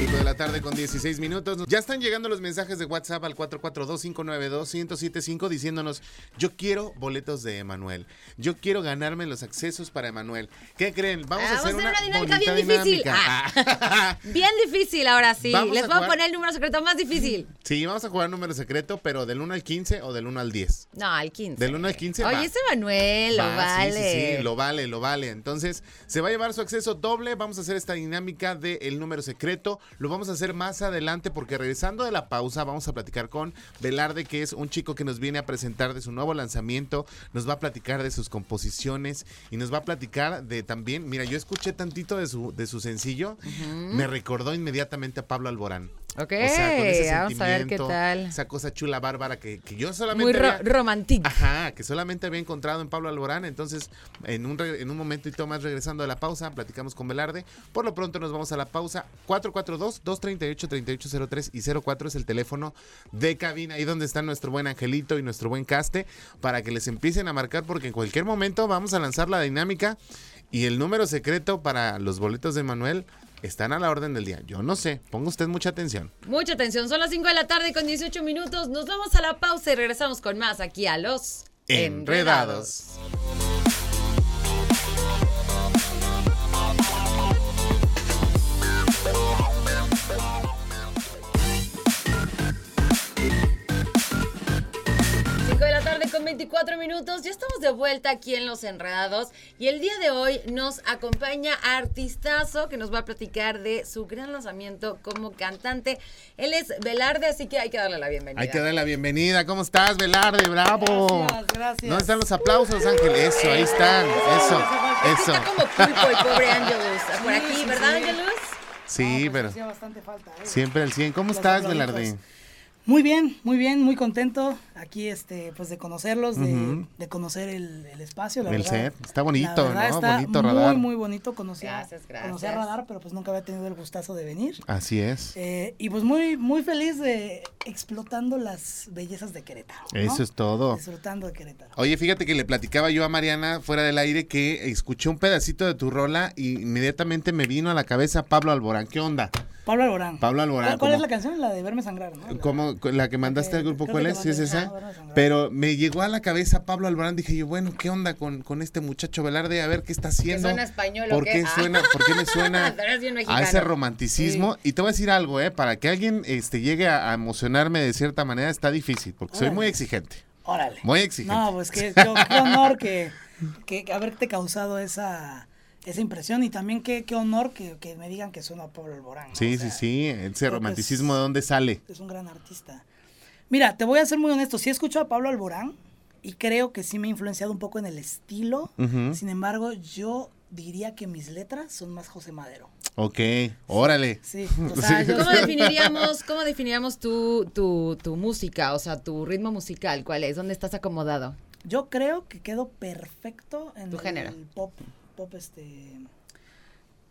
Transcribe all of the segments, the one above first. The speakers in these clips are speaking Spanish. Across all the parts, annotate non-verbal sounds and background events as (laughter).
5 de la tarde con 16 minutos. Ya están llegando los mensajes de WhatsApp al 442-592-1075 diciéndonos, yo quiero boletos de Emanuel. Yo quiero ganarme los accesos para Emanuel. ¿Qué creen? Vamos, Ah, a hacer una, dinámica bien difícil. dinámica. Ah. (laughs) Bien difícil ahora sí. Vamos Les a voy a poner el número secreto más difícil. (laughs) Sí, vamos a jugar número secreto, pero del 1 al 15 o del 1 al 10. No, al 15. Del 1 al 15 Oye, va. ese Manuel, lo Va, vale. Sí, sí, lo vale, lo vale. Entonces, se va a llevar su acceso doble. Vamos a hacer esta dinámica del número secreto. Lo vamos a hacer más adelante porque regresando de la pausa vamos a platicar con Velarde, que es un chico que nos viene a presentar de su nuevo lanzamiento. Nos va a platicar de sus composiciones y nos va a platicar de también, mira, yo escuché tantito de su, de su sencillo. Me recordó inmediatamente a Pablo Alborán. Ok, O sea, con ese vamos a ver qué tal. Esa cosa chula bárbara que, que yo solamente Muy ro- había- romántico. Ajá, que solamente había encontrado en Pablo Alborán. Entonces, en un, en un momentito más regresando a la pausa, platicamos con Velarde. Por lo pronto nos vamos a la pausa. 442-238-3803 y 04 es el teléfono de cabina. Ahí donde está nuestro buen Angelito y nuestro buen Caste para que les empiecen a marcar porque en cualquier momento vamos a lanzar la dinámica y el número secreto para los boletos de Manuel están a la orden del día. Yo no sé, ponga usted mucha atención. Mucha atención. Son las 5 de la tarde con 18 minutos. Nos vamos a la pausa y regresamos con más aquí a los Enredados. Cinco con 24 minutos. Ya estamos de vuelta aquí en Los Enredados. Y el día de hoy nos acompaña Artistazo que nos va a platicar de su gran lanzamiento como cantante. Él es Velarde, así que hay que darle la bienvenida. Hay que darle la bienvenida. ¿Cómo estás, Velarde? Bravo. Gracias, gracias. ¿Dónde están los aplausos, Ángel? Eso, ahí están. Eso, eso. Está como pulpo el (laughs) pobre Angelus. Por Sí, aquí, ¿verdad, sí. Angelus? Sí, pues, pero hacía bastante falta, ¿eh? siempre al 100. ¿Cómo Los estás. Velarde? Muy bien, muy bien, muy contento aquí, este, pues de conocerlos, de, conocer el, el espacio, la El verdad. set, está bonito, La verdad ¿no? Está Bonito muy, radar. muy bonito, conocía, Gracias, gracias. conocía Radar, pero pues nunca había tenido el gustazo de venir. Así es. Eh, y pues muy, muy feliz de explotando las bellezas de Querétaro. ¿no? Eso es todo. Disfrutando de Querétaro. Oye, fíjate que le platicaba yo a Mariana fuera del aire que escuché un pedacito de tu rola y inmediatamente me vino a la cabeza Pablo Alborán. ¿Qué onda? Pablo Alborán. Pablo Alborán. ¿Cuál, es la canción? La de Verme Sangrar, ¿no? La- ¿Cómo? La que mandaste que- al grupo, ¿cuál que es? ¿Sí es esa? Sangrar. Pero me llegó a la cabeza Pablo Alborán. Dije yo, bueno, ¿qué onda con, con este muchacho Velarde? A ver qué está haciendo. suena español ¿Por qué? qué Ah. suena? ¿Por qué me suena (laughs) a ese romanticismo? Y te voy a decir algo, ¿eh? Para que alguien este, llegue a, a emocionarme de cierta manera está difícil, porque soy muy exigente. Órale. Muy exigente. No, pues qué, qué- qué honor que, que haberte causado esa, esa impresión y también qué, qué honor que, que me digan que suena a Pablo Alborán. ¿no? Sí, O sea, sí, sí. Ese romanticismo, es- ¿de dónde sale? Es un gran artista. Mira, te voy a ser muy honesto. Sí escucho a Pablo Alborán y creo que sí me ha influenciado un poco en el estilo. Ujú. Sin embargo, yo diría que mis letras son más José Madero. Ok, órale. Sí, o (laughs) sea, yo ¿Cómo definiríamos, cómo definiríamos tu, tu, tu música, o sea, tu ritmo musical? ¿Cuál es? ¿Dónde estás acomodado? Yo creo que quedo perfecto en Tu el género. pop, pop este,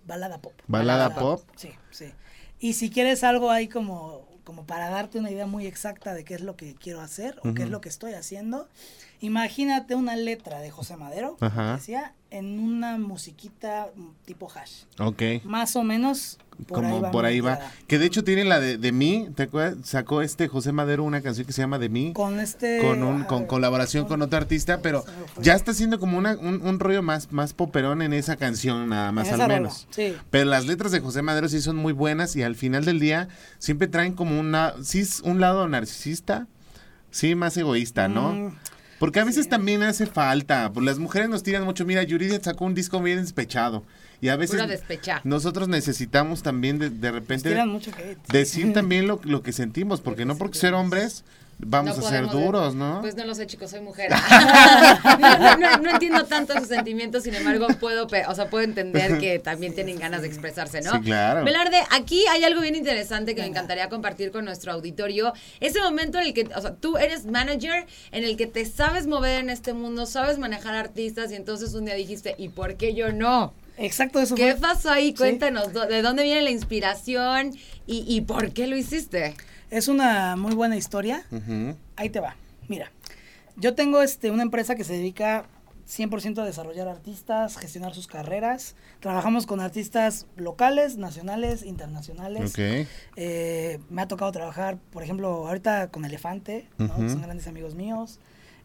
balada pop. Balada pop. Sí, sí. Y si quieres algo ahí como, como para darte una idea muy exacta de qué es lo que quiero hacer o qué es lo que estoy haciendo, imagínate una letra de José Madero, Ajá. decía, en una musiquita tipo hash. Ok. Más o menos por Como ahí va. por ahí va. Que de hecho tiene la de, de mí, ¿te acuerdas? Sacó este José Madero una canción que se llama De mí. Con este... Con, un, ah, con colaboración con otro artista, pero ya está haciendo como una, un, un rollo más, más poperón en esa canción, nada más al menos. Sí. Pero las letras de José Madero sí son muy buenas y al final del día siempre traen como una, sí un lado narcisista, sí más egoísta, ¿no? Mm, Porque a veces también hace falta, pues las mujeres nos tiran mucho, mira, Yuridia sacó un disco bien despechado. Y a veces nosotros necesitamos también de, de repente tiran mucho hate. decir (laughs) también lo, lo que sentimos, porque no porque ser hombres Vamos No a ser podemos- duros, ¿no? Pues no lo sé, chicos, soy mujer. no, (laughs) no, no, no entiendo tanto sus sentimientos, sin embargo, puedo, o sea, puedo entender que también tienen ganas de expresarse, ¿no? Sí, claro. Velarde, aquí hay algo bien interesante que me encantaría compartir con nuestro auditorio. Ese momento en el que, o sea, tú eres manager, en el que te sabes mover en este mundo, sabes manejar artistas, y entonces un día dijiste, ¿y por qué yo no? Exacto, eso ¿Qué fue. pasó ahí? Cuéntanos, ¿dó- ¿de dónde viene la inspiración y, y por qué lo hiciste? Es una muy buena historia. Ahí te va. Mira, yo tengo este, una empresa que se dedica 100% a desarrollar artistas, gestionar sus carreras. Trabajamos con artistas locales, nacionales, internacionales. Eh, me ha tocado trabajar, por ejemplo, ahorita con Elefante, ¿no? que Ujú. son grandes amigos míos.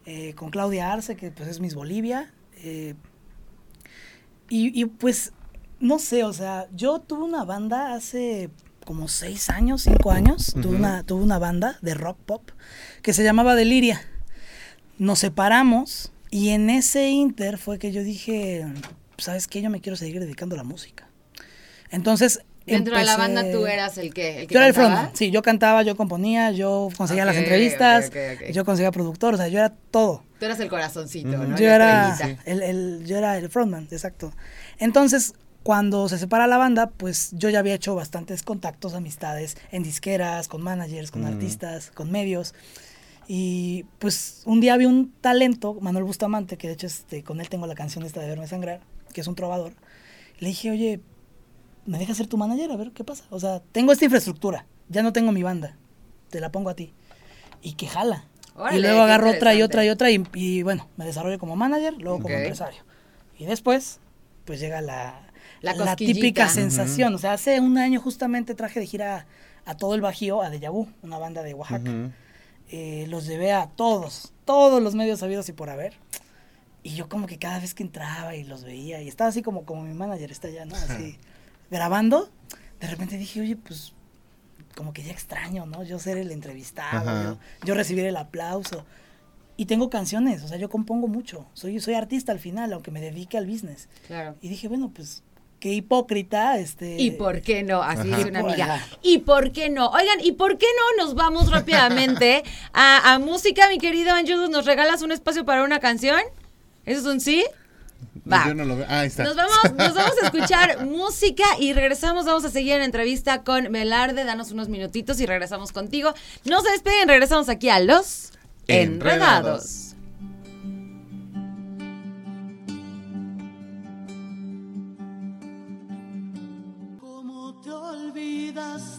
eh, con Claudia Arce, que pues es Miss Bolivia. eh, y, y, pues, no sé, o sea, yo tuve una banda hace como seis años, cinco años. tuve, una, tuve una banda de rock pop que se llamaba Deliria. Nos separamos y en ese inter fue que yo dije, ¿sabes qué? Yo me quiero seguir dedicando a la música. Entonces... Dentro de la banda tú eras el que, el que yo era el cantaba? frontman, sí, yo cantaba, yo componía, yo conseguía las entrevistas, yo conseguía productor, o sea, yo era todo. Tú eras el corazoncito. ¿no? yo La era el- yo era el frontman, exacto. Entonces, cuando se separa la banda, pues yo ya había hecho bastantes contactos, amistades en disqueras, con managers, con Mm. artistas, con medios. Y pues un día vi un talento, Manuel Bustamante, que de hecho este, con él tengo la canción esta de Verme Sangrar, que es un trovador. Le dije, oye, ¿me dejas ser tu manager? A ver qué pasa. O sea, tengo esta infraestructura, ya no tengo mi banda, te la pongo a ti. Y que jala. Órale, y luego agarro otra y otra y otra y, y, bueno, me desarrollo como manager, luego como empresario. Y después, pues llega la, La la, típica sensación. O sea, hace un año justamente traje de gira a todo el Bajío, a Deja Vu, una banda de Oaxaca. Ujú. Eh, los llevé a todos, todos los medios sabidos y por haber. Y yo como que cada vez que entraba y los veía, y estaba así como, como mi manager está allá, ¿no? Así, (laughs) grabando, de repente dije, oye, pues como que ya extraño, ¿no? Yo ser el entrevistado, yo, yo recibir el aplauso. Y tengo canciones, o sea, yo compongo mucho. Soy, soy artista al final, aunque me dedique al business. Claro. Y dije, bueno, pues qué hipócrita, este... ¿Y por qué no? Así Ajá. dice una amiga. ¿Y por qué no? Oigan, ¿y por qué no nos vamos rápidamente (laughs) a, a música, mi querido Angelus? ¿Nos regalas un espacio para una canción? ¿Eso es un sí? Va. Yo no lo veo. Ah, ahí está. Nos vamos, nos vamos a escuchar (laughs) música y regresamos. Vamos a seguir en entrevista con Melarde. Danos unos minutitos y regresamos contigo. No se despeguen, regresamos aquí a Los Enredados. Enredados.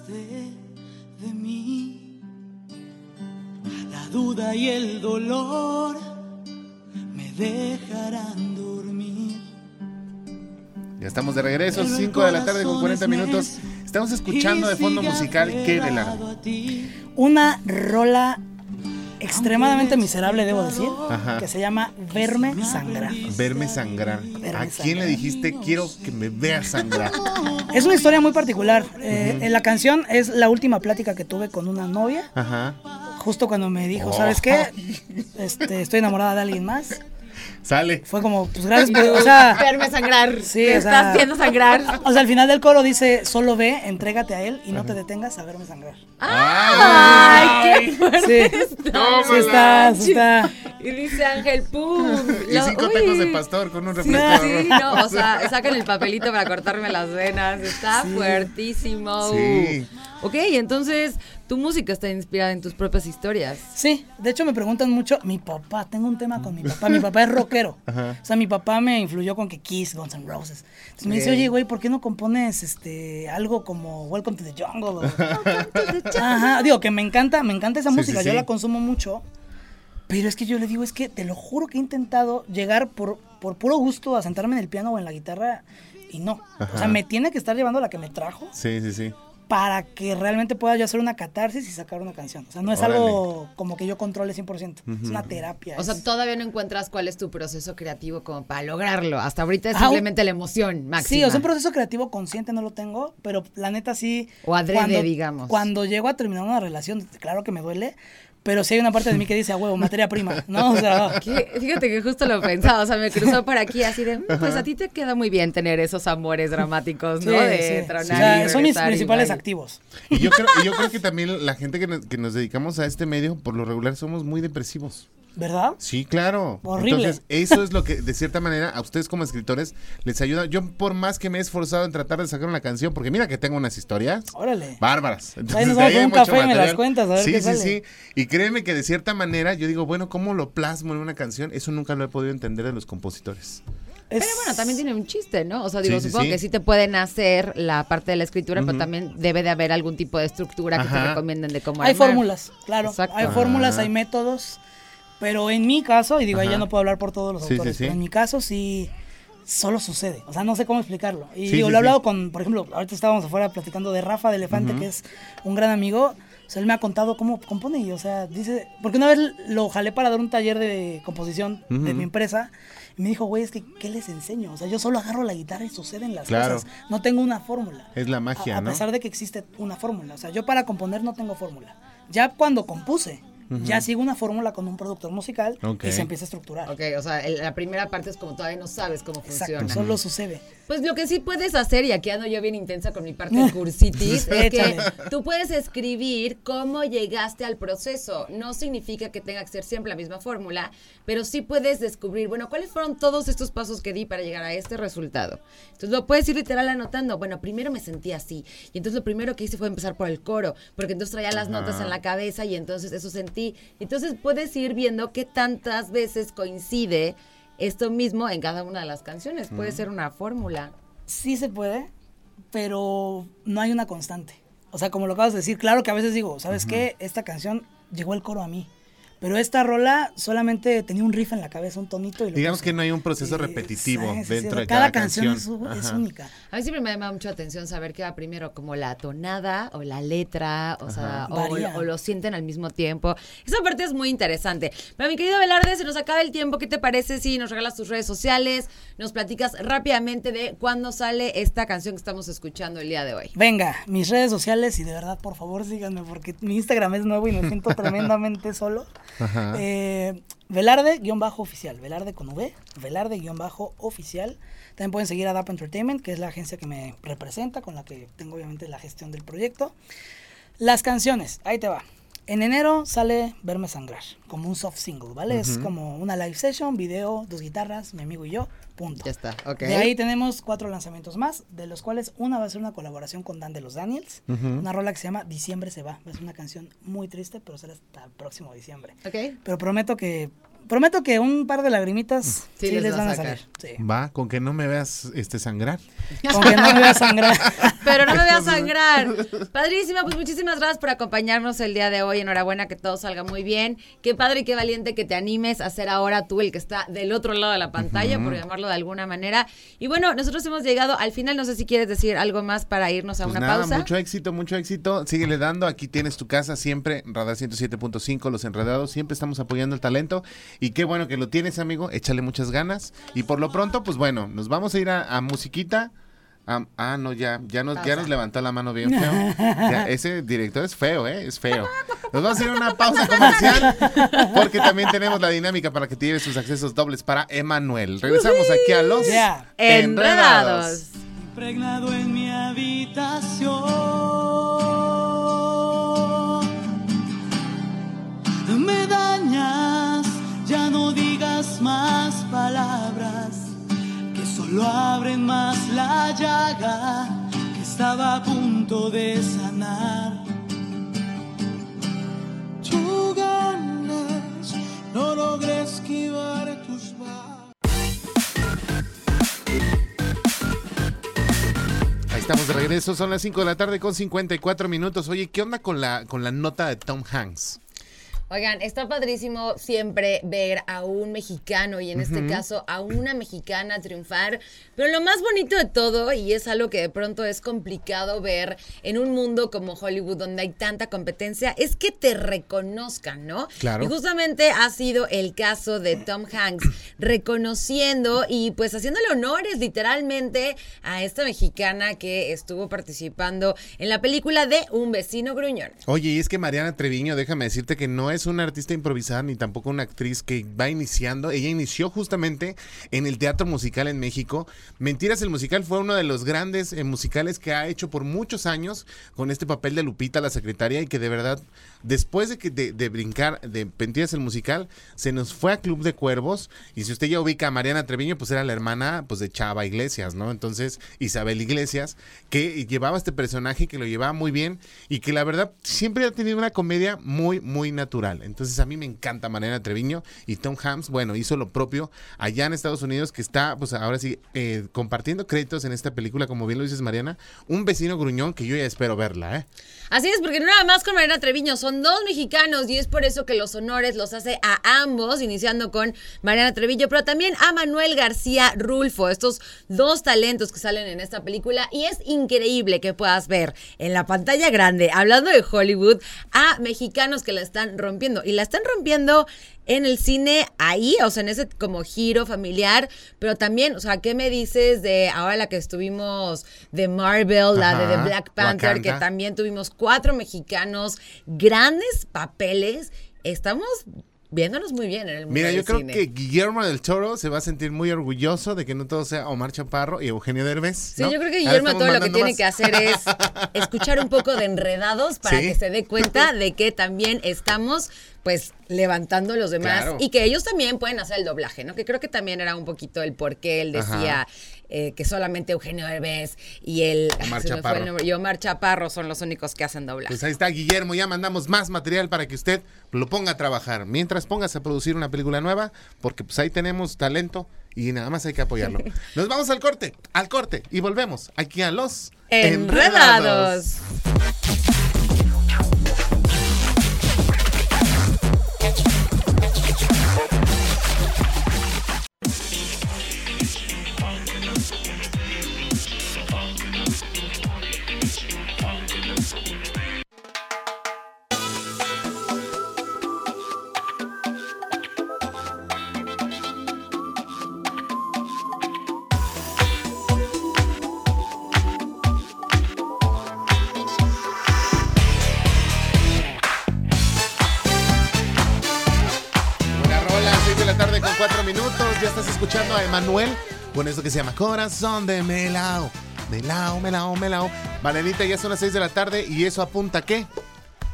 De mí? La duda y el dolor me dejarán dormir. Ya estamos de regreso, 5 de la tarde con 40 minutos. Estamos escuchando de fondo musical Qué Velarde. a ti. una rola extremadamente miserable, debo decir, Ajá. que se llama Verme Sangrar. Verme sangrar. Verme ¿A quién le dijiste quiero que me veas sangrar? Es una historia muy particular. Eh, en la canción es la última plática que tuve con una novia, Ajá. justo cuando me dijo, Oh. ¿sabes qué? (laughs) Este, estoy enamorada de alguien más. Sale. Fue como, pues gracias por, o sea, (laughs) Verme sangrar. Sí, o sea- estás haciendo sangrar. o sea, al final del coro dice, solo ve, entrégate a él y no te detengas a verme sangrar. ¡Ay, qué fuerte Sí, (laughs) está! sí está, sí está. Y dice Ángel, ¡pum! (laughs) Y Lo- cinco uy. tacos de pastor con un Sí, refresco. sí, no, o sea, sacan el papelito para cortarme las venas. Está fuertísimo. Sí. Ok, entonces tu música está inspirada en tus propias historias. Sí, de hecho me preguntan mucho, mi papá, tengo un tema con mi papá, mi papá es rockero. (laughs) Ajá. O sea, mi papá me influyó con que Kiss, Guns N' Roses. Entonces me dice, oye, güey, ¿por qué no compones este algo como Welcome to the Jungle? o- (laughs) Ajá, digo que me encanta, me encanta esa Sí, música, sí, yo sí. la consumo mucho. Pero es que yo le digo, es que te lo juro que he intentado llegar por, por puro gusto a sentarme en el piano o en la guitarra y no. O sea, me tiene que estar llevando la que me trajo Sí, sí, sí. Para que realmente pueda yo hacer una catarsis y sacar una canción. O sea, no es Órale. algo como que yo controle 100%. Es una terapia. O sea, todavía no encuentras cuál es tu proceso creativo como para lograrlo. Hasta ahorita es Ah, simplemente la emoción máxima. Sí, o sea, un proceso creativo consciente no lo tengo, pero la neta sí. O adrede, digamos. Cuando llego a terminar una relación, claro que me duele, pero sí hay una parte de mí que dice, a huevo, materia prima, ¿no? O sea, (laughs) Fíjate que justo lo pensaba, o sea, me cruzó por aquí así de, "Mm, pues a ti te queda muy bien tener esos amores dramáticos, ¿no? sí, de sí. tronar O sea, y son mis y principales activos. Y yo creo, y yo creo que también la gente que nos, que nos dedicamos a este medio, por lo regular, somos muy depresivos. ¿Verdad? Sí, claro. Horrible. Entonces, eso es lo que, de cierta manera, a ustedes como escritores les ayuda. Yo, por más que me he esforzado en tratar de sacar una canción, porque mira que tengo unas historias Órale. bárbaras. Ahí nos vamos un café y me las cuentas, a ver sí, qué sí, sale. sí. Y créeme que de cierta manera, yo digo, bueno, ¿cómo lo plasmo en una canción? Eso nunca lo he podido entender de los compositores. Es- Pero bueno, también tiene un chiste, ¿no? O sea, digo, Sí, sí, supongo sí. que sí te pueden hacer la parte de la escritura, pero también debe de haber algún tipo de estructura que te recomienden de cómo Hay armar. fórmulas, claro. Exacto. Hay fórmulas, Ah. hay métodos. Pero en mi caso, y digo, ahí ya no puedo hablar por todos los Sí, sí, autores, sí. pero en mi caso sí solo sucede. O sea, no sé cómo explicarlo. Y Sí, digo, sí, lo he hablado sí. con, por ejemplo, ahorita estábamos afuera platicando de Rafa de Elefante, que es un gran amigo. O sea, él me ha contado cómo compone y, o sea, dice, porque una vez lo jalé para dar un taller de composición de Ujú. mi empresa y me dijo, güey, es que, ¿qué les enseño? O sea, yo solo agarro la guitarra y suceden las Claro. cosas. No tengo una fórmula. Es la magia, a, a ¿no? pesar de que existe una fórmula. O sea, yo para componer no tengo fórmula. Ya cuando compuse, ya sigo una fórmula con un productor musical Ok. y se empieza a estructurar. Ok, o sea, el- la primera parte es como todavía no sabes cómo Exacto, funciona. solo sucede. Pues lo que sí puedes hacer, y aquí ando yo bien intensa con mi parte de (laughs) cursitis, es que tú puedes escribir cómo llegaste al proceso. No significa que tenga que ser siempre la misma fórmula, pero sí puedes descubrir, bueno, cuáles fueron todos estos pasos que di para llegar a este resultado. Entonces lo puedes ir literal anotando. Bueno, primero me sentí así. Y entonces lo primero que hice fue empezar por el coro, porque entonces traía las notas en la cabeza y entonces eso sentí. Entonces puedes ir viendo qué tantas veces coincide esto mismo en cada una de las canciones. Puede ser una fórmula. Sí se puede, pero no hay una constante. O sea, como lo acabas de decir, claro que a veces digo, ¿sabes qué? Esta canción llegó el coro a mí. Pero esta rola solamente tenía un riff en la cabeza, un tonito. Y lo Digamos que no hay un proceso Sí, repetitivo sí, sí, sí, dentro de cada, cada canción, canción. es, única. A mí siempre me llama mucho la atención saber qué va primero, como la tonada o la letra, o sea, o, o lo sienten al mismo tiempo. Esa parte es muy interesante. Pero mi querido Velarde, se nos acaba el tiempo. ¿Qué te parece si nos regalas tus redes sociales? Nos platicas rápidamente de cuándo sale esta canción que estamos escuchando el día de hoy. Venga, mis redes sociales y de verdad, por favor, síganme porque mi Instagram es nuevo y me siento (laughs) tremendamente solo. Eh, Velarde-oficial, Velarde con V, Velarde-oficial. También pueden seguir a DAP Entertainment, que es la agencia que me representa, con la que tengo obviamente la gestión del proyecto. Las canciones, ahí te va. En enero sale Verme Sangrar, como un soft single, ¿vale? Es como una live session, video, dos guitarras, mi amigo y yo, punto. Ya está, ok. De ahí tenemos cuatro lanzamientos más, de los cuales una va a ser una colaboración con Dan de los Daniels, una rola que se llama Diciembre se va. Es una canción muy triste, pero será hasta el próximo diciembre. Ok. Pero prometo que prometo que un par de lagrimitas sí, les les, va van a salir. Sí. Va, con que no me veas este sangrar. Con que no me a sangrar. (laughs) Pero no me a sangrar. Padrísima, pues muchísimas gracias por acompañarnos el día de hoy. Enhorabuena, que todo salga muy bien. Qué padre y qué valiente que te animes a ser ahora tú el que está del otro lado de la pantalla, por llamarlo de alguna manera. Y bueno, nosotros hemos llegado al final. No sé si quieres decir algo más para irnos a Pues una nada, pausa. mucho éxito, mucho éxito. Síguele dando. Aquí tienes tu casa siempre. Radar 107.5, Los Enredados. Siempre estamos apoyando el talento. Y qué bueno que lo tienes, amigo. Échale muchas ganas. Y por lo pronto, pues bueno, nos vamos a ir a, a musiquita. Ah, no, ya, ya nos, ya nos levantó la mano bien feo. (laughs) Ya, ese director es feo, ¿eh? Es feo. Nos vamos a ir a una pausa comercial porque también tenemos la dinámica para que te lleves sus accesos dobles para Emanuel. Regresamos aquí a los. Enredados. impregnado en mi habitación. Más la llaga que estaba a punto de sanar. Tu ganas, no logré esquivar tus manos. Ahí estamos de regreso, son las 5 de la tarde con 54 minutos. Oye, ¿qué onda con la, con la nota de Tom Hanks? Oigan, está padrísimo siempre ver a un mexicano y en este caso a una mexicana triunfar, pero lo más bonito de todo, y es algo que de pronto es complicado ver en un mundo como Hollywood donde hay tanta competencia, es que te reconozcan, ¿no? Claro. Y justamente ha sido el caso de Tom Hanks, reconociendo y pues haciéndole honores literalmente a esta mexicana que estuvo participando en la película de Un vecino gruñón. Oye, y es que Mariana Treviño, déjame decirte que no es una artista improvisada ni tampoco una actriz que va iniciando. Ella inició justamente en el teatro musical en México. Mentiras, el musical fue uno de los grandes eh, musicales que ha hecho por muchos años con este papel de Lupita, la secretaria, y que de verdad, después de, que, de brincar de Mentiras el musical, se nos fue a Club de Cuervos. Y si usted ya ubica a Mariana Treviño, pues era la hermana pues, de Chava Iglesias, ¿no? Entonces, Isabel Iglesias, que llevaba este personaje, que lo llevaba muy bien y que la verdad siempre ha tenido una comedia muy, muy natural. Entonces, a mí me encanta Mariana Treviño y Tom Hanks, bueno, hizo lo propio allá en Estados Unidos, que está, pues ahora sí, eh, compartiendo créditos en esta película, como bien lo dices, Mariana, un vecino gruñón que yo ya espero verla, ¿eh? Así es, porque no nada más con Mariana Treviño, son dos mexicanos y es por eso que los honores los hace a ambos, iniciando con Mariana Treviño, pero también a Manuel García Rulfo, estos dos talentos que salen en esta película y es increíble que puedas ver en la pantalla grande, hablando de Hollywood, a mexicanos que la están rompiendo y la están rompiendo en el cine ahí, o sea, en ese como giro familiar, pero también, o sea, ¿qué me dices de ahora la que estuvimos de Marvel, la de The Black Panther, que también tuvimos cuatro mexicanos, grandes papeles, estamos viéndonos muy bien en el mundo Mira, yo creo cine. que Guillermo del Toro se va a sentir muy orgulloso de que no todo sea Omar Chaparro y Eugenio Derbez. Sí, ¿no? yo creo que Guillermo todo lo que tiene más. que hacer es (laughs) escuchar un poco de enredados para Sí. que se dé cuenta (laughs) de que también estamos pues levantando a los demás Claro. y que ellos también pueden hacer el doblaje, ¿no? Que creo que también era un poquito el por qué él decía Ajá. Eh, que solamente Eugenio Derbez y el Omar el Chaparro. nombre, y Omar Chaparro son los únicos que hacen doblaje. Pues ahí está Guillermo, ya mandamos más material para que usted lo ponga a trabajar. Mientras póngase a producir una película nueva, porque pues ahí tenemos talento y nada más hay que apoyarlo. (laughs) Nos vamos al corte, al corte y volvemos aquí a los Enredados. 4 minutos. Ya estás escuchando a Emanuel con esto que se llama Corazón de Melao. Melao, melao, melao. Valenita, ya son las 6 de la tarde y eso apunta a qué?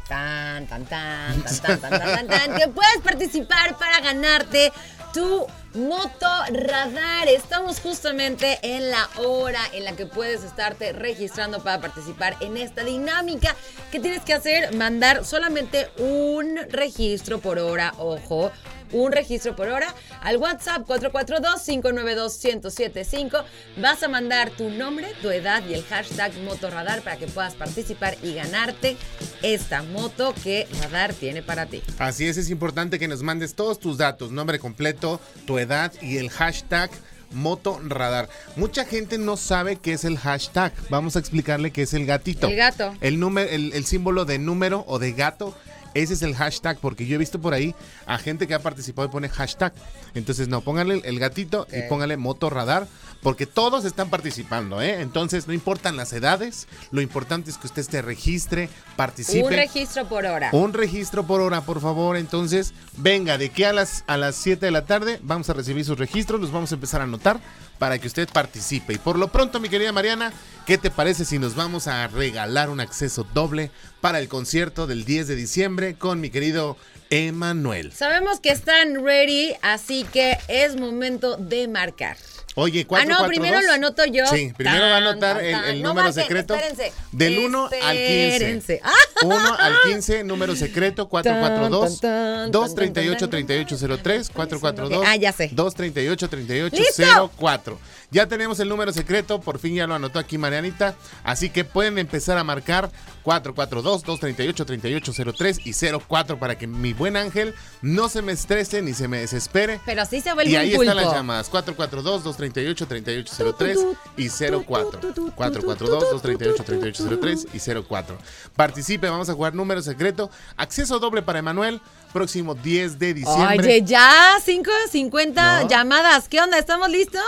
Tan, tan, tan, tan, tan, tan, tan, tan, que puedes participar para ganarte tu moto radar. Estamos justamente en la hora en la que puedes estarte registrando para participar en esta dinámica. ¿Qué tienes que hacer? Mandar solamente un registro por hora, ojo. Un registro por hora al WhatsApp 442-592-1075. Vas a mandar tu nombre, tu edad y el hashtag Motorradar para que puedas participar y ganarte esta moto que Radar tiene para ti. Así es, es importante que nos mandes todos tus datos, nombre completo, tu edad y el hashtag Moto Radar. Mucha gente no sabe qué es el hashtag. Vamos a explicarle qué es el gatito. El gato. El, número, el, el símbolo de número o de gato. Ese es el hashtag, porque yo he visto por ahí a gente que ha participado y pone hashtag. Entonces, no, pónganle el, gatito y Ok. pónganle moto radar, porque todos están participando, ¿eh? Entonces, no importan las edades, lo importante es que usted se registre, participe. Un registro por hora. Un registro por hora, por favor. Entonces, venga, de aquí a las, a las 7 de la tarde vamos a recibir sus registros, los vamos a empezar a anotar para que usted participe. Y por lo pronto, mi querida Mariana, ¿qué te parece si nos vamos a regalar un acceso doble para el concierto del 10 de diciembre con mi querido Emanuel? Sabemos que están ready, así que es momento de marcar. Oye, Ah, 4 no, primero lo anoto yo. Sí, primero va a Tan, anotar tan, el, tan. el No número marquen, secreto. espérense. Del 1 al 15. Espérense. (laughs) Ah. 1 (laughs) al 15, número secreto, 442 Tan, tan, tan, 238 tan, tan, tan. 3803 442 Ah, ya sé. 238 ¡Listo! 3804. Ya tenemos el número secreto, por fin ya lo anotó aquí Marianita, así que pueden empezar a marcar 442 238 3803 y 04 para que mi buen ángel no se me estrese ni se me desespere. Pero sí se vuelve Y ahí están las llamadas, 442-238-3803 y 04. 442-238-3803 y 04. Participe, vamos a jugar número secreto. Acceso doble para Emanuel, próximo 10 de diciembre. Oye, ya 5.50 No. llamadas. ¿Qué onda? ¿Estamos listos?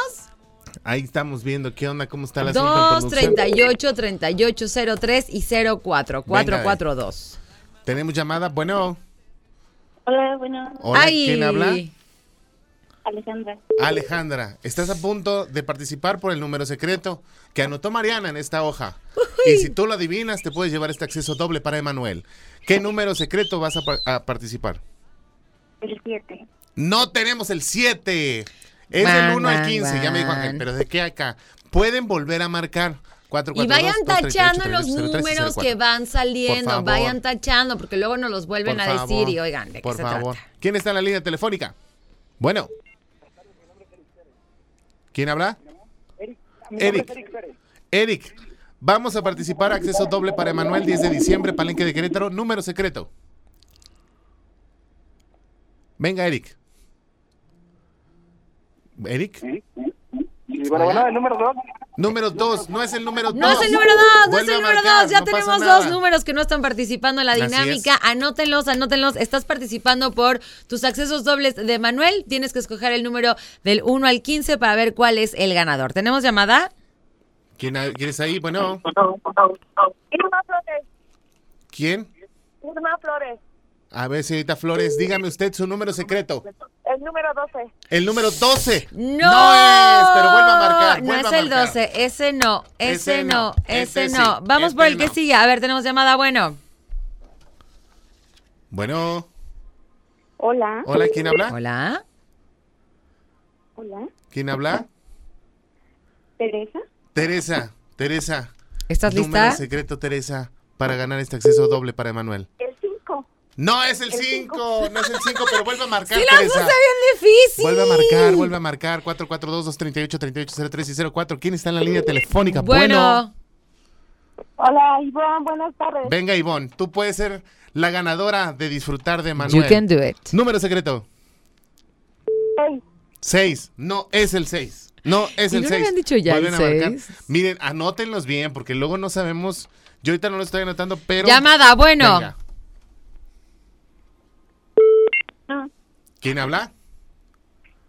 Ahí estamos viendo qué onda, cómo está la asunto en producción. 238 3803 y 04 442. Tenemos llamada, bueno, Hola, bueno, Hola, Ay. ¿quién habla? Alejandra. Alejandra, estás a punto de participar por el número secreto que anotó Mariana en esta hoja. Y si tú lo adivinas, te puedes llevar este acceso doble para Emanuel. ¿Qué número secreto vas a, par- a participar? El 7. No tenemos el 7. Es Van, del 1 al van, 15, ya me dijo. Ángel. Pero ¿de qué acá? Pueden volver a marcar. 4, Y vayan tachando los números que van saliendo, vayan tachando, porque luego nos los vuelven a decir y oigan, ¿de qué Por se favor. trata? ¿Quién está en la línea telefónica? Bueno. ¿Quién habla? Eric. Eric. Vamos a participar. Acceso doble para Emanuel, 10 de diciembre, Palenque de Querétaro. Número secreto. Venga, Eric. Eric. Y bueno, bueno, el número dos. Número 2. No es el número 2. No es el número 2, no es el número marcar, 2. Ya no tenemos dos números que no están participando en la dinámica. Anótenlos, anótenlos. Estás participando por tus accesos dobles de Manuel. Tienes que escoger el número del 1 al 15 para ver cuál es el ganador. ¿Tenemos llamada? ¿Quién, quién está ahí? Bueno. Irma Flores. ¿Quién? Irma Flores. A ver, señorita Flores, dígame usted su número secreto. El número 12. El número 12. No, es, pero vuelva a marcar. No es el marcar. 12, ese no, ese, Ese no, no, ese ese no. sí, Vamos este por el que no. sigue. A ver, tenemos llamada, bueno. Bueno, Hola. hola, ¿quién habla? Hola. Hola. ¿Quién habla? Teresa. Teresa, Teresa. ¿Estás Número lista? secreto, Teresa, para ganar este acceso doble para Emanuel. El 5. No es el 5, no es el 5, pero vuelve a marcar, (laughs) Sí, la Teresa. puse bien difícil. Vuelve a marcar, vuelve a marcar. 442-238-3803 y 04. ¿Quién está en la línea telefónica? Bueno, Hola, Ivonne. Buenas tardes. Venga, Ivonne, tú puedes ser la ganadora de disfrutar de Manuel. you can do it. Número secreto. Seis. 6. No es el 6. No es ¿Y el no 6. le habían dicho ya el seis? Miren, anótenlos bien, porque luego no sabemos. Yo ahorita no lo estoy anotando, pero. Llamada, bueno. Venga. ¿Quién habla?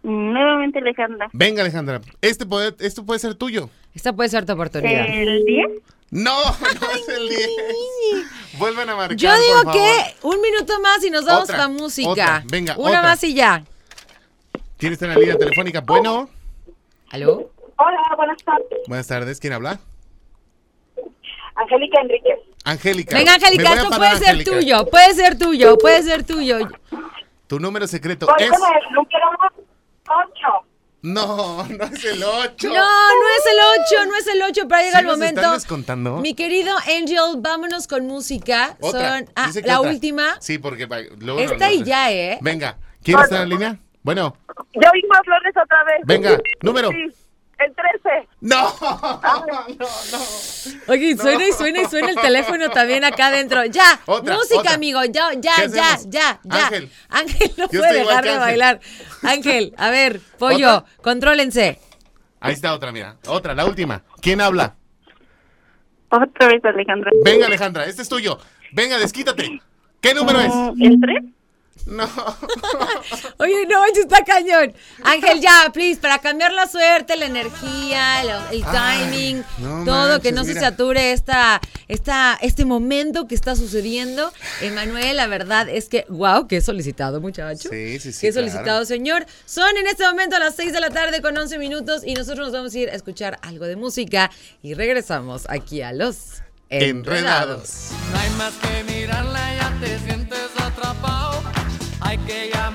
nuevamente Alejandra. Venga, Alejandra. Este puede, esto puede ser tuyo. Esta puede ser tu oportunidad. El 10. No, (laughs) no es el 10. Vuelven a marcar. Yo por digo favor. que un minuto más y nos vamos Otra, con música. otra, venga, Una otra. más y ya. ¿Quién está en la línea telefónica? Bueno. ¿Aló? Hola, buenas tardes. Buenas tardes. ¿Quién habla? Angélica Enríquez. Angélica. Venga, Angélica, a esto puede ser tuyo, puede ser tuyo, puede ser tuyo. Tu número secreto Voy es. con el número 8. No, no es el 8. No, no es el 8, no es el 8, pero llega ¿Sí el momento. están descontando? Mi querido Angel, vámonos con música. Otra. Son ah, Dice que la otra. última. Sí, porque luego. Esta no- y ya, ¿eh? Venga, ¿quién está en línea? Bueno, Yo Irma Flores otra vez. venga, número. Sí, el 13. No, no, no. Oye, suena y suena y suena el teléfono también acá adentro. Ya, Otra, música, otra. amigo. Ya, ya, ¿Qué ya, ya, ya. Ángel. Ángel no Yo puede dejar de bailar. Ángel, a ver, pollo, ¿Otra? contrólense. Ahí está otra, mira. Otra, la última. ¿Quién habla? Otra vez Alejandra. Venga, Alejandra, este es tuyo. Venga, desquítate. ¿Qué número es? El 3. No. (laughs) Oye, no, está cañón. Ángel, ya, please, para cambiar la suerte, la energía, el, Ay, timing, no todo, que no se sature esta, esta, este momento que está sucediendo. Emanuel, la verdad es que, wow, qué solicitado, muchacho. Sí, sí, sí, Qué claro. solicitado, señor. Son en este momento a las 6 de la tarde con 11 minutos y nosotros nos vamos a ir a escuchar algo de música y regresamos aquí a los Enredados. No hay más que mirarla, ya te sientes atrapado. Ay, que ya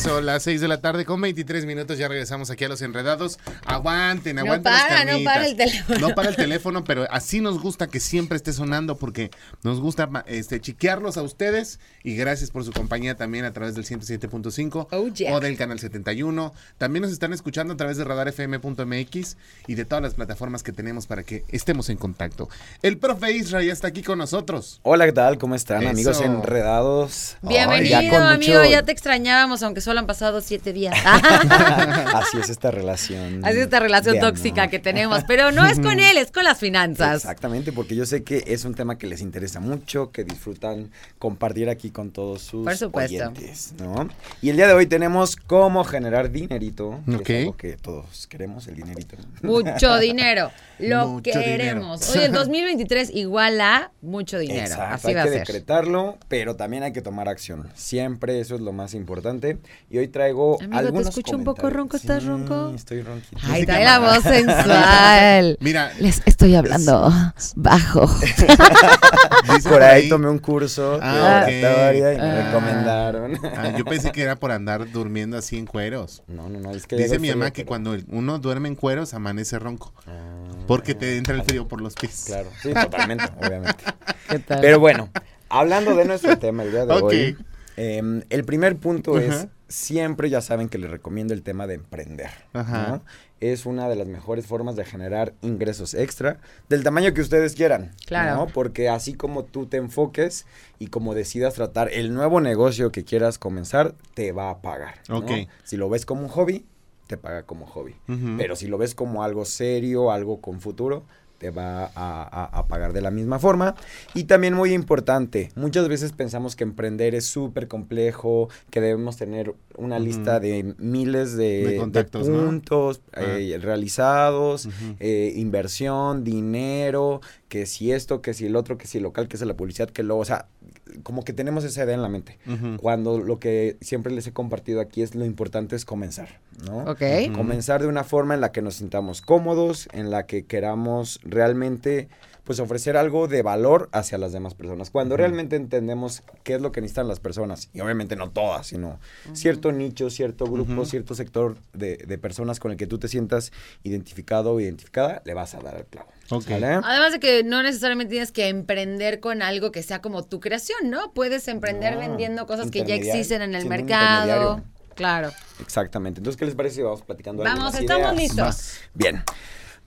Eso, las 6 de la tarde con 23 minutos. Ya regresamos aquí a los enredados. Aguanten, No aguanten. las para, no para el teléfono. No para el teléfono, pero así nos gusta que siempre esté sonando porque nos gusta este, chiquearlos a ustedes. Y gracias por su compañía también a través del 107.5 Oh, yeah. o del canal 71. También nos están escuchando a través de radarfm.mx y de todas las plataformas que tenemos para que estemos en contacto. El profe Isra ya está aquí con nosotros. Hola, ¿qué tal? ¿Cómo están, Eso. amigos enredados? Ay, Bienvenido, ya con amigo, mucho- ya te extrañábamos, aunque solo han pasado siete días. (laughs) (laughs) Así es esta relación. Así es esta relación tóxica amor. que tenemos. Pero no es con él, es con las finanzas. Exactamente, porque yo sé que es un tema que les interesa mucho, que disfrutan compartir aquí con todos sus Por supuesto. oyentes, ¿no? Y el día de hoy tenemos cómo generar dinerito, que es algo que todos queremos, el dinerito. Mucho (laughs) dinero. Lo Mucho queremos. dinero. Oye, el 2023 igual a mucho dinero. Exacto, Así hay va a que ser. decretarlo, pero también hay que tomar acción. Siempre eso es lo más importante. Y hoy traigo Amigo, te algunos escucho un poco comentarios. ronco, ¿estás Sí, ronco? estoy ronquito. Ay, trae la voz (laughs) sensual. Mira, Les estoy hablando bajo. (laughs) Por ahí tomé un curso de Ah, oratoria y me Ah. recomendaron. Ah, yo pensé que era por andar durmiendo así en cueros. No, no, no, es que Dice mi mamá que pero- cuando uno duerme en cueros amanece ronco. Ah, Porque te entra el frío por los pies. Claro, sí, totalmente, obviamente. (laughs) ¿Qué tal? Pero bueno, hablando de nuestro tema el día de hoy, em, el primer punto es. Siempre ya saben que les recomiendo el tema de emprender. Ajá. ¿no? Es una de las mejores formas de generar ingresos extra del tamaño que ustedes quieran. Claro. ¿no? Porque así como tú te enfoques y como decidas tratar el nuevo negocio que quieras comenzar, te va a pagar. ¿no? Ok. Si lo ves como un hobby, te paga como hobby. Pero si lo ves como algo serio, algo con futuro, te va a, a- a pagar de la misma forma. Y también muy importante, muchas veces pensamos que emprender es súper complejo, que debemos tener una lista de miles de, De de contactos, ¿no? puntos Ah. eh, realizados, eh, inversión, dinero, que si esto, que si el otro, que si el local, que si la publicidad, que luego, o sea, como que tenemos esa idea en la mente. Cuando lo que siempre les he compartido aquí es lo importante es comenzar, ¿no? Ok. Comenzar de una forma en la que nos sintamos cómodos, en la que queramos realmente pues ofrecer algo de valor hacia las demás personas. Cuando realmente entendemos qué es lo que necesitan las personas, y obviamente no todas, sino cierto nicho, cierto grupo, cierto sector de, de personas con el que tú te sientas identificado o identificada, le vas a dar el clavo. Además de que no necesariamente tienes que emprender con algo que sea como tu creación, ¿no? Puedes emprender No, vendiendo cosas que ya existen en el mercado. Claro. Exactamente. Entonces, ¿qué les parece si vamos platicando Vamos, estamos ideas? listos. Bien.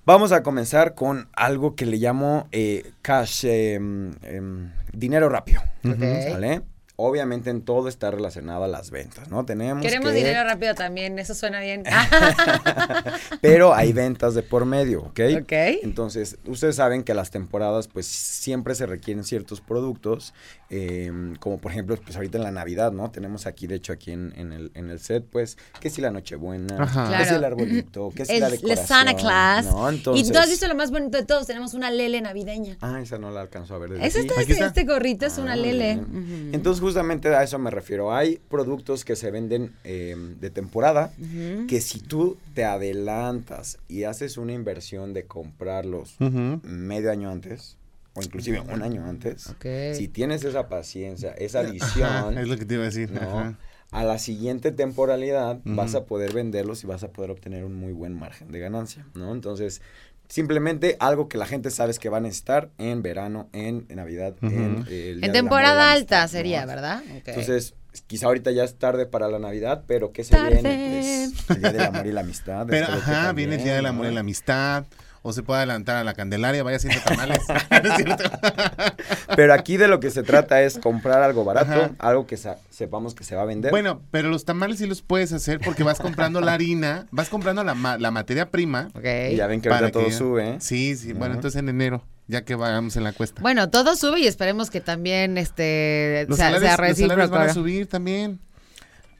Vamos a comenzar con algo que le llamo eh, cash, em, em, dinero rápido. ¿Vale? Obviamente en todo está relacionado a las ventas, ¿no? Tenemos Queremos que- dinero rápido también, eso suena bien. (laughs) (laughs) Pero hay ventas de por medio, ¿ok? Ok. Entonces, ustedes saben que las temporadas, pues, siempre se requieren ciertos productos, em, como por ejemplo, pues ahorita en la Navidad, ¿no? Tenemos aquí, de hecho, aquí en, en el, en el set, pues, que si la Nochebuena, Ajá. que si Claro. el arbolito, (laughs) que si la la decoración. Santa Claus. ¿no? Entonces, Y tú has visto lo más bonito de todos, tenemos una lele navideña. Ah, esa no la alcanzó a ver. desde Es aquí. este, Aquí este, está. este gorrito es una Ah, lele. bien. Ujú. Entonces, justamente a eso me refiero. Hay productos que se venden eh, de temporada que si tú te adelantas y haces una inversión de comprarlos medio año antes, o inclusive un año antes, si tienes esa paciencia, esa Ajá, visión, es lo que te iba a decir. ¿no? a la siguiente temporalidad vas a poder venderlos y vas a poder obtener un muy buen margen de ganancia, ¿no? Entonces, simplemente algo que la gente sabe es que va a necesitar en verano, en Navidad, en eh, el Día En Amor temporada la alta sería, ¿no? ¿verdad? Ok. Entonces, quizá ahorita ya es tarde para la Navidad, pero ¿qué se Tarde. viene? Pues, el Día del Amor y la Amistad. Pero, ajá, también, viene el Día del Amor ¿no? y la Amistad. O se puede adelantar a la Candelaria, vaya haciendo tamales. (laughs) (laughs) Pero aquí de lo que se trata es comprar algo barato, Ajá. algo que sa- sepamos que se va a vender. Bueno, pero los tamales sí los puedes hacer porque vas comprando la (laughs) harina, vas comprando la, ma- la materia prima. Ok. y ya ven que para ahorita todo que- sube, ¿eh? Sí, sí. Bueno, entonces en enero, ya que vayamos en la cuesta. Bueno, todo sube y esperemos que también este los sea, salarios, sea los salarios van a recíproco. subir también.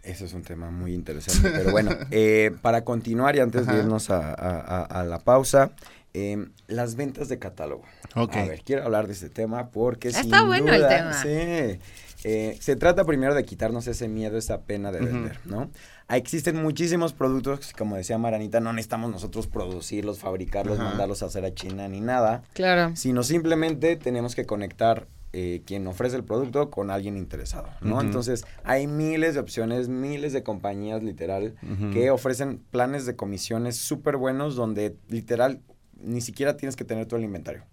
Eso es un tema muy interesante. Pero bueno, (laughs) eh, para continuar y antes de irnos a, a- a- a la pausa, eh, las ventas de catálogo. Ok. A ver, quiero hablar de este tema porque Está sin bueno el duda, tema. Sí. Eh, se trata primero de quitarnos ese miedo, esa pena de vender, ¿no? Ah, Existen muchísimos productos, como decía Maranita, no necesitamos nosotros producirlos, fabricarlos, mandarlos a hacer a China ni nada Claro. sino simplemente tenemos que conectar eh, quien ofrece el producto con alguien interesado, ¿no? Entonces, hay miles de opciones, miles de compañías, literal, que ofrecen planes de comisiones súper buenos donde, literal, ni siquiera tienes que tener todo el inventario.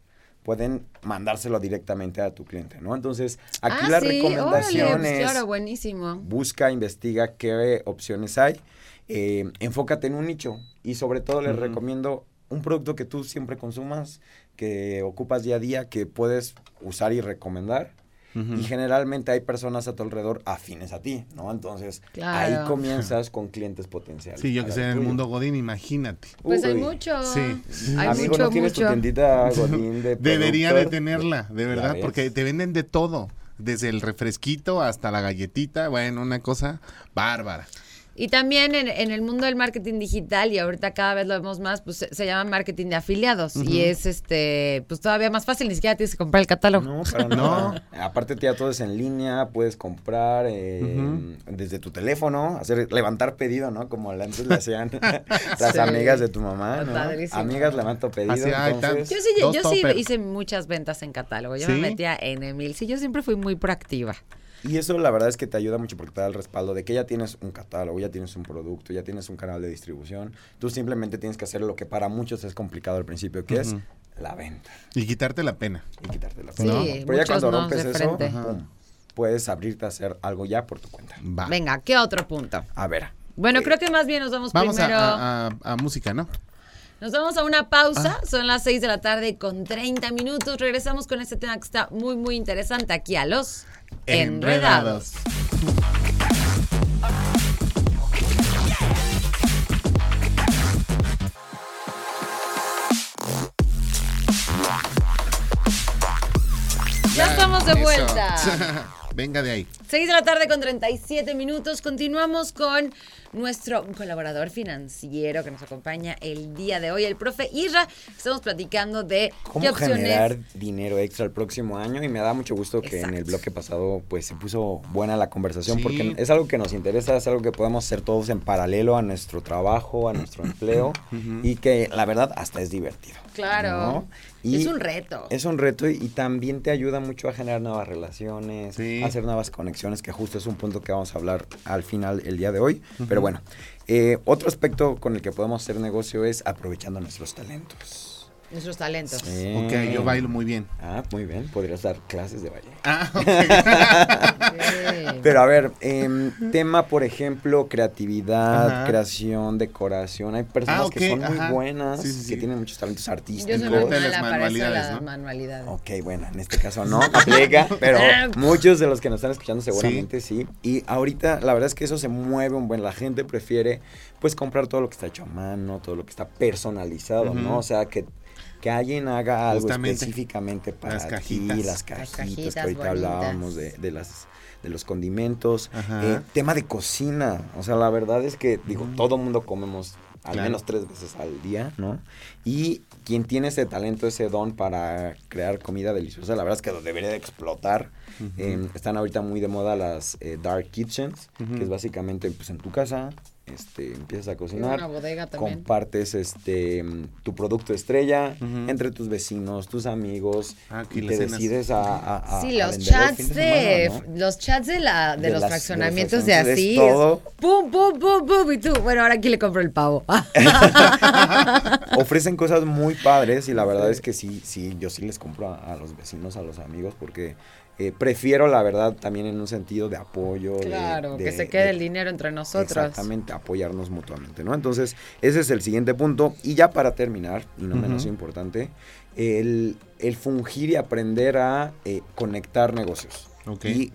Pueden mandárselo directamente a tu cliente, ¿no? Entonces, aquí ah, la sí, recomendación órale, pues es claro, buenísimo. busca, investiga qué opciones hay, eh, enfócate en un nicho y sobre todo les recomiendo un producto que tú siempre consumas, que ocupas día a día, que puedes usar y recomendar Y generalmente hay personas a tu alrededor afines a ti, ¿no? Entonces, Claro. ahí comienzas con clientes potenciales. Sí, yo que sé, en el mundo Godín, imagínate. Pues hay mucho. Sí. Hay Amigo, mucho, ¿no tienes tu tiendita Godín de (laughs) Debería de tenerla, de verdad, porque te venden de todo. Desde el refresquito hasta la galletita, bueno, una cosa bárbara. Y también en, en el mundo del marketing digital, y ahorita cada vez lo vemos más, pues se, se llama marketing de afiliados. Y es este, pues todavía más fácil, ni siquiera tienes que comprar el catálogo. No, para (laughs) nada. Aparte ya todo es en línea, puedes comprar eh, desde tu teléfono, hacer levantar pedido, ¿no? Como antes le hacían (laughs) las Sí. amigas de tu mamá, ¿no? Padrísimo. Amigas levanto pedido, Así, ay, entonces... Yo sí, yo sí hice muchas ventas en catálogo. Yo ¿Sí? me metía en Emil. Sí, yo siempre fui muy proactiva. Y eso la verdad es que te ayuda mucho porque te da el respaldo de que ya tienes un catálogo, ya tienes un producto, ya tienes un canal de distribución. Tú simplemente tienes que hacer lo que para muchos es complicado al principio, que es la venta Y quitarte la pena. y quitarte la Sí, pena. Pero ya cuando rompes eso, pum, puedes abrirte a hacer algo ya por tu cuenta. Va. Venga, ¿qué otro punto? A ver. Bueno, Eh, creo que más bien nos vamos, Vamos a, primero. a- a- a música, ¿no? Nos vamos a una pausa. Ah. Son las 6 de la tarde con 30 minutos. Regresamos con este tema que está muy, muy interesante aquí a los Enredados. Ya estamos de vuelta. (laughs) Venga de ahí. 6 de la tarde con 37 minutos. Continuamos con nuestro colaborador financiero que nos acompaña el día de hoy, el profe Isra. Estamos platicando de ¿Cómo qué opciones. generar dinero extra el próximo año? Y me da mucho gusto que en el bloque pasado pues se puso buena la conversación Sí. porque es algo que nos interesa, es algo que podemos hacer todos en paralelo a nuestro trabajo, a nuestro empleo y que la verdad hasta es divertido. Claro. ¿no? Y es un reto. Es un reto y, y también te ayuda mucho a generar nuevas relaciones, Sí. a hacer nuevas conexiones, que justo es un punto que vamos a hablar al final el día de hoy. Pero bueno, eh, otro aspecto con el que podemos hacer negocio es aprovechando nuestros talentos. Nuestros talentos. Sí. Ok, yo bailo muy bien. Ah, muy bien, podrías dar clases de baile. Ah, (laughs) ok. Sí. Pero a ver, em, tema, por ejemplo, creatividad, Ajá. creación, decoración. Hay personas Ah, que son muy buenas, Sí, sí, sí. que tienen muchos talentos Yo artísticos. soy las para eso, manualidades, las ¿no? manualidades. Ok, bueno, en este caso no (laughs) aplica, (laughs) pero muchos de los que nos están escuchando seguramente sí. Y ahorita la verdad es que eso se mueve un buen. La gente prefiere pues comprar todo lo que está hecho a mano, todo lo que está personalizado, ¿no? O sea, que, que alguien haga algo Justamente. específicamente para Las ti, cajitas. las Las cajitas, cajitas que ahorita bonitas. hablábamos de, de las de los condimentos. Eh, tema de cocina, o sea, la verdad es que digo, todo mundo comemos al Claro. menos tres veces al día, ¿no? Y quien tiene ese talento, ese don para crear comida deliciosa, la verdad es que lo debería de explotar. Eh, están ahorita muy de moda las eh, dark kitchens, que es básicamente pues en tu casa, este, empiezas a cocinar, una bodega también. compartes este tu producto estrella entre tus vecinos, tus amigos, Ah, y te cenas. decides a, a- a- Sí, los chats de, semana, ¿no? los chats de la de, De los las- fraccionamientos de así. es pum pum pum pum y tú, bueno, ahora aquí le compro el pavo. (laughs) ofrecen cosas muy padres y la verdad es que sí, sí, yo sí les compro a, a los vecinos, a los amigos, porque eh, prefiero la verdad también en un sentido de apoyo. de- claro, de- que se quede de- el dinero entre nosotros. Exactamente, apoyarnos mutuamente, ¿no? Entonces, ese es el siguiente punto. Y ya para terminar, y no menos importante, el, el fungir y aprender a eh, conectar negocios. Ok. Y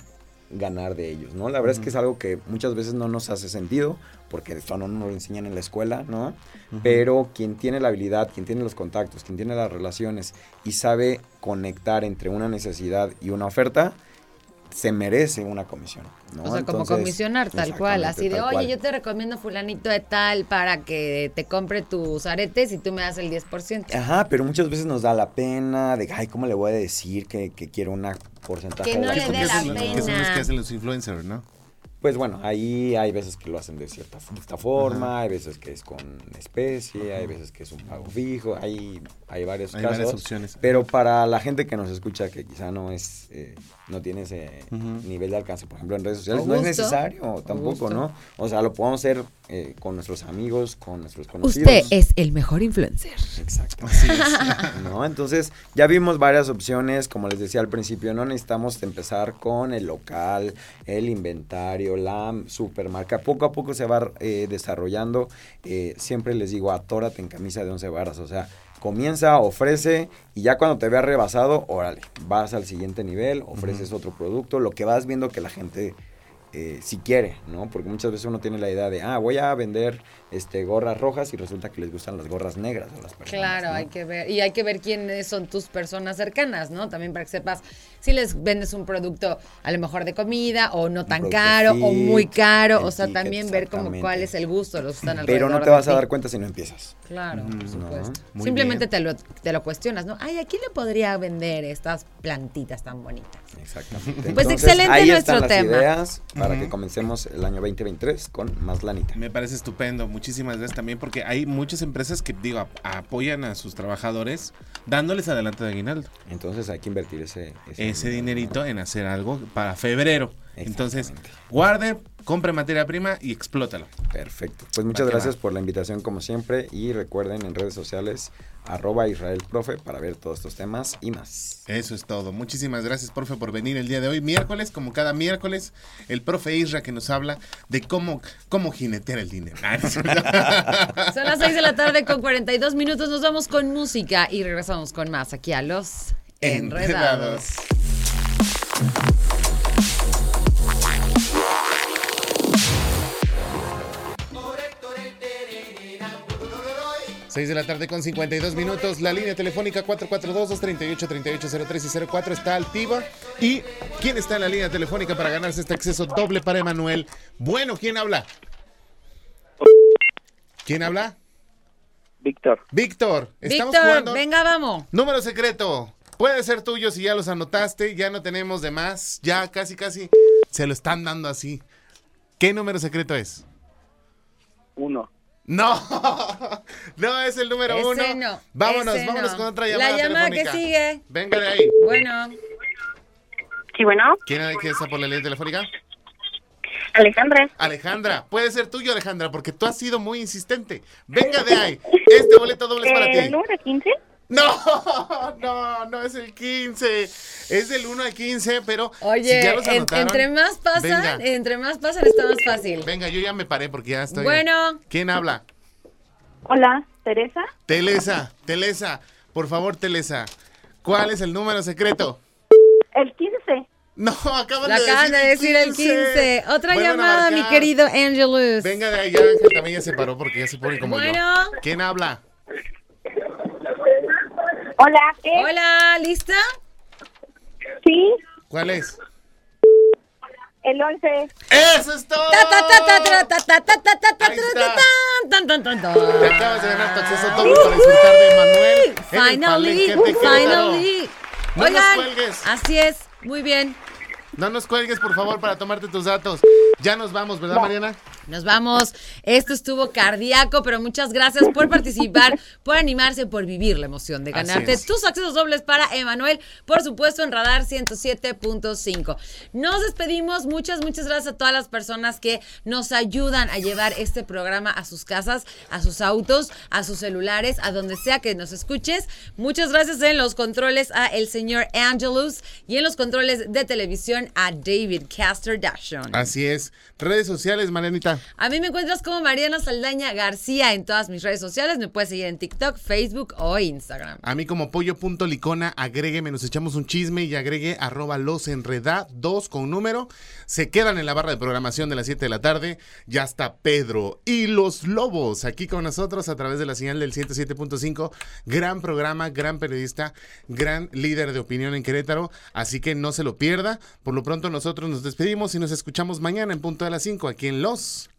ganar de ellos, ¿no? La verdad es que es algo que muchas veces no nos hace sentido, porque esto no nos lo enseñan en la escuela, ¿no? Pero quien tiene la habilidad, quien tiene los contactos, quien tiene las relaciones y sabe conectar entre una necesidad y una oferta, se merece una comisión, ¿no? O sea, como comisionar tal cual, así de, oye, cual. yo te recomiendo fulanito de tal para que te compre tus aretes y tú me das el 10%. Ajá, pero muchas veces nos da la pena de, ay, ¿cómo le voy a decir que, que quiero una porcentaje Que de no la le dé la son los- comisión? que son los pena. que hacen los influencers, ¿no? Pues bueno, ahí hay veces que lo hacen de cierta de esta forma, hay veces que es con especie, hay veces que es un pago fijo, hay, hay varios Hay casos. varias opciones. Pero para la gente que nos escucha que quizá no es, eh, no tiene ese Ujú. nivel de alcance, por ejemplo, en redes sociales, no es necesario tampoco. ¿no? O sea, lo podemos hacer eh, con nuestros amigos, con nuestros conocidos. Usted es el mejor influencer. Exacto. (laughs) Así es. (laughs) ¿no? Entonces, ya vimos varias opciones, como les decía al principio, no necesitamos empezar con el local, el inventario, la supermarca, poco a poco se va eh, desarrollando, Eh, siempre les digo, atórate en camisa de once varas, o sea, comienza, ofrece y ya cuando te veas rebasado, órale, vas al siguiente nivel, ofreces otro producto, lo que vas viendo que la gente eh, si quiere, ¿no? Porque muchas veces uno tiene la idea de, ah, voy a vender este, gorras rojas y resulta que les gustan las gorras negras a las personas. Claro, ¿no? hay que ver. Y hay que ver quiénes son tus personas cercanas, ¿no? También para que sepas si les vendes un producto a lo mejor de comida o no tan caro o muy caro. O sea, ticket, también ver como cuál es el gusto, los que están Pero no alrededor te vas a dar cuenta si no empiezas. Claro, por No, supuesto. Simplemente te lo, te lo cuestionas, ¿no? Ay, ¿a quién le podría vender estas plantitas tan bonitas? Exactamente. Pues excelente ahí nuestro están las tema. ideas para Ujú. que comencemos el año 2023 con más lanita. Me parece estupendo. Muchísimas gracias también porque hay muchas empresas que, digo, ap- apoyan a sus trabajadores dándoles adelanto de aguinaldo. Entonces hay que invertir ese, Ese dinerito en hacer algo para febrero. Entonces, guarde, compre materia prima y explótalo. Perfecto. Pues muchas gracias va. por la invitación como siempre y recuerden en redes sociales arroba Israel Profe para ver todos estos temas y más. Eso es todo. Muchísimas gracias, profe, por venir el día de hoy. Miércoles, como cada miércoles, el profe Isra que nos habla de cómo, cómo jinetear el dinero. Ah. (laughs) Son las 6 de la tarde con 42 minutos. Nos vamos con música y regresamos con más aquí a los Enredados. 6 de la tarde con 52 minutos. La línea telefónica 442-238-3803 y 04 está activa. ¿Y quién está en la línea telefónica para ganarse este acceso doble para Emanuel? Bueno, ¿quién habla? ¿Quién habla? Víctor. Víctor. Estamos Víctor, jugando. venga, vamos. Número secreto. Puede ser tuyo si ya los anotaste. Ya no tenemos de más. Ya casi, casi se lo están dando así. ¿Qué número secreto es? Uno. No, (laughs) no es el número Ese uno. no, vámonos, ese vámonos no. con otra La llamada. llamada que sigue. Venga de ahí. Bueno, Sí, bueno, ¿Quién quién está por la línea telefónica? Alejandra. Alejandra, puede ser tuyo, Alejandra, porque tú has sido muy insistente. Venga de ahí. Este boleto doble es para Eh, ti. número 15. No, (laughs) no, no es el 15. Es del 1 al 15, pero oye, si ya los en- anotaron, entre más pasan, Venga, entre más pasan está más fácil. venga, yo ya me paré porque ya estoy. Bueno. ¿Quién habla? Hola, Teresa. Telesa, Telesa, por favor, Telesa. ¿Cuál es el número secreto? El 15. No, acaban de acaban de decir el 15. Otra llamada, mi querido Angelus. Venga de allá, Ángel también ya se paró porque ya se pone como Bueno. yo. ¿Quién habla? Hola. Hola, ¿lista? Sí. ¿Cuál es? El 11. ¡Eso es todo! Acabas de ganar tu acceso doble para disfrutar de Manuel. Finally, finally. No Oigan, nos cuelgues. así es, muy bien. No nos cuelgues, por favor, para tomarte tus datos. Ya nos vamos, ¿verdad, Mariana? Nos vamos. Esto estuvo cardíaco, pero muchas gracias por participar, por animarse, por vivir la emoción de ganarte tus accesos dobles para Emanuel, por supuesto, en Radar 107.5. Nos despedimos. Muchas, muchas gracias a todas las personas que nos ayudan a llevar este programa a sus casas, a sus autos, a sus celulares, a donde sea que nos escuches. Muchas gracias en los controles a el señor Angelus y en los controles de televisión a David Caster Dashon. Así es. Redes sociales, Marianita. A mí me encuentras como Mariana Saldaña García en todas mis redes sociales. Me puedes seguir en TikTok, Facebook o Instagram. A mí como pollo.licona, agrégueme, nos echamos un chisme y agregue arroba los enreda, dos con número. Se quedan en la barra de programación de las 7 de la tarde. Ya está Pedro y los Lobos aquí con nosotros a través de la señal del 107.5. Gran programa, gran periodista, gran líder de opinión en Querétaro. Así que no se lo pierda. Por lo pronto nosotros nos despedimos y nos escuchamos mañana en punto de las 5 aquí en Los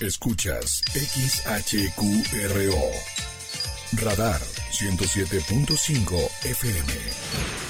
Escuchas XHQRO. Radar 107.5 FM.